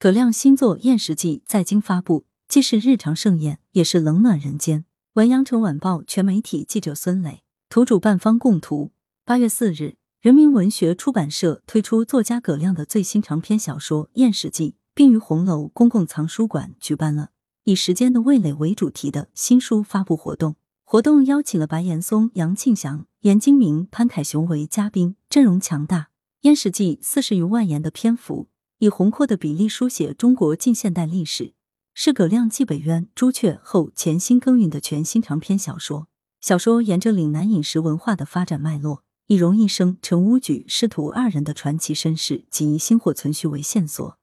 葛亮新作《燕食记》在京发布，既是日常盛宴，也是冷暖人间。文阳城晚报全媒体记者孙磊，图主办方供图。八月四日，人民文学出版社推出作家葛亮的最新长篇小说《燕食记》，并于红楼公共藏书馆举办了以“时间的味蕾”为主题的新书发布活动。活动邀请了白岩松、杨庆祥、严金明、潘凯雄为嘉宾，阵容强大。《燕食记》四十余万言的篇幅，以宏阔的比例书写中国近现代历史，是葛亮继北渊、朱雀后潜心耕耘的全新长篇小说。小说沿着岭南饮食文化的发展脉络，以荣一生、陈武举师徒二人的传奇身世及薪火存续为线索，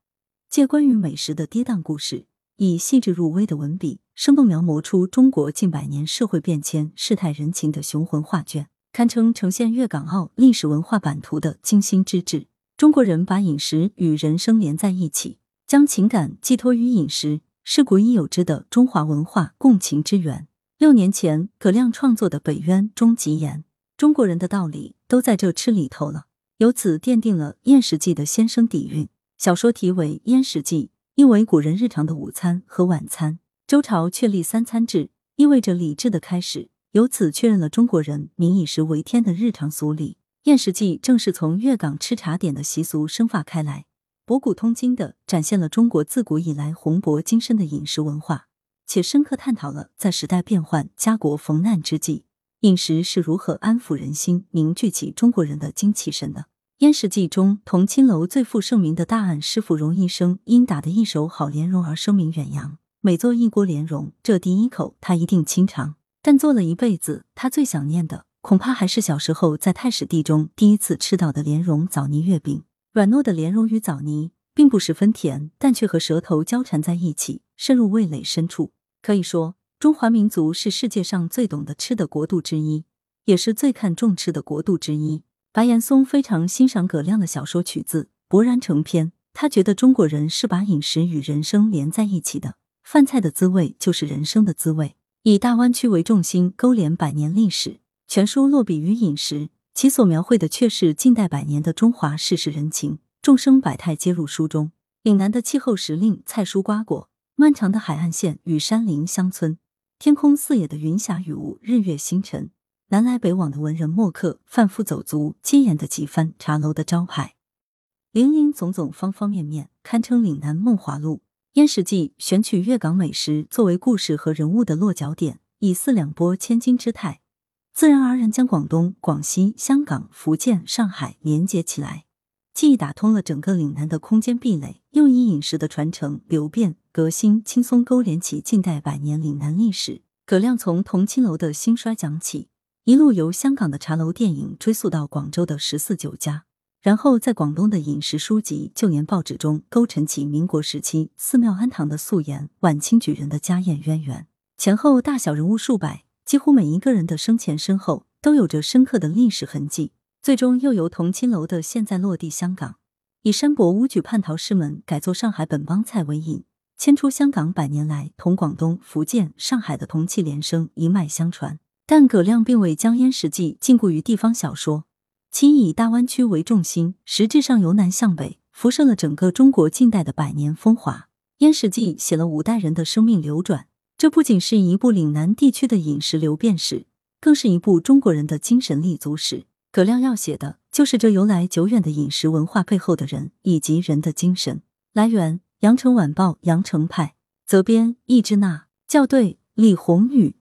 借关于美食的跌宕故事，以细致入微的文笔。生动描摹出中国近百年社会变迁、世态人情的雄浑画卷，堪称呈现粤港澳历史文化版图的精心之至。中国人把饮食与人生连在一起，将情感寄托于饮食，是古已有之的中华文化共情之源。六年前，葛亮创作的《北渊》中极言：“中国人的道理都在这吃里头了。”由此奠定了《燕食记》的先声底蕴。小说题为《燕食记》，意为古人日常的午餐和晚餐。周朝确立三餐制，意味着礼制的开始，由此确认了中国人民以食为天的日常俗礼。燕食记正是从粤港吃茶点的习俗生发开来，博古通今的展现了中国自古以来宏博精深的饮食文化，且深刻探讨了在时代变幻、家国逢难之际，饮食是如何安抚人心、凝聚起中国人的精气神的。燕食记中，同青楼最负盛名的大案师傅荣医生，因打得一手好莲蓉而声名远扬。每做一锅莲蓉，这第一口他一定亲尝。但做了一辈子，他最想念的恐怕还是小时候在太史地中第一次吃到的莲蓉枣泥月饼。软糯的莲蓉与枣泥并不十分甜，但却和舌头交缠在一起，深入味蕾深处。可以说，中华民族是世界上最懂得吃的国度之一，也是最看重吃的国度之一。白岩松非常欣赏葛亮的小说曲子，勃然成篇。他觉得中国人是把饮食与人生连在一起的。饭菜的滋味就是人生的滋味。以大湾区为重心，勾连百年历史。全书落笔于饮食，其所描绘的却是近代百年的中华世事人情，众生百态皆入书中。岭南的气候时令菜蔬瓜果，漫长的海岸线与山林乡村，天空四野的云霞雨雾，日月星辰，南来北往的文人墨客，贩夫走卒，街沿的几番茶楼的招牌，林林总总，方方面面，堪称岭南梦华录。《燕食记》选取粤港美食作为故事和人物的落脚点，以四两拨千斤之态，自然而然将广东、广西、香港、福建、上海连接起来，既打通了整个岭南的空间壁垒，又以饮食的传承、流变、革新，轻松勾连起近代百年岭南历史。葛亮从同青楼的兴衰讲起，一路由香港的茶楼电影追溯到广州的十四酒家。然后在广东的饮食书籍、旧年报纸中勾陈起民国时期寺庙庵堂的素颜、晚清举人的家宴渊源，前后大小人物数百，几乎每一个人的生前身后都有着深刻的历史痕迹。最终又由同青楼的现在落地香港，以山伯乌举叛逃师门改做上海本帮菜为引，牵出香港百年来同广东、福建、上海的同气连声一脉相传。但葛亮并未将燕食记禁锢于地方小说。其以大湾区为重心，实质上由南向北辐射了整个中国近代的百年风华。燕史记写了五代人的生命流转，这不仅是一部岭南地区的饮食流变史，更是一部中国人的精神立足史。葛亮要写的就是这由来久远的饮食文化背后的人以及人的精神。来源：羊城晚报羊城派，责编：易之娜，校对：李宏宇。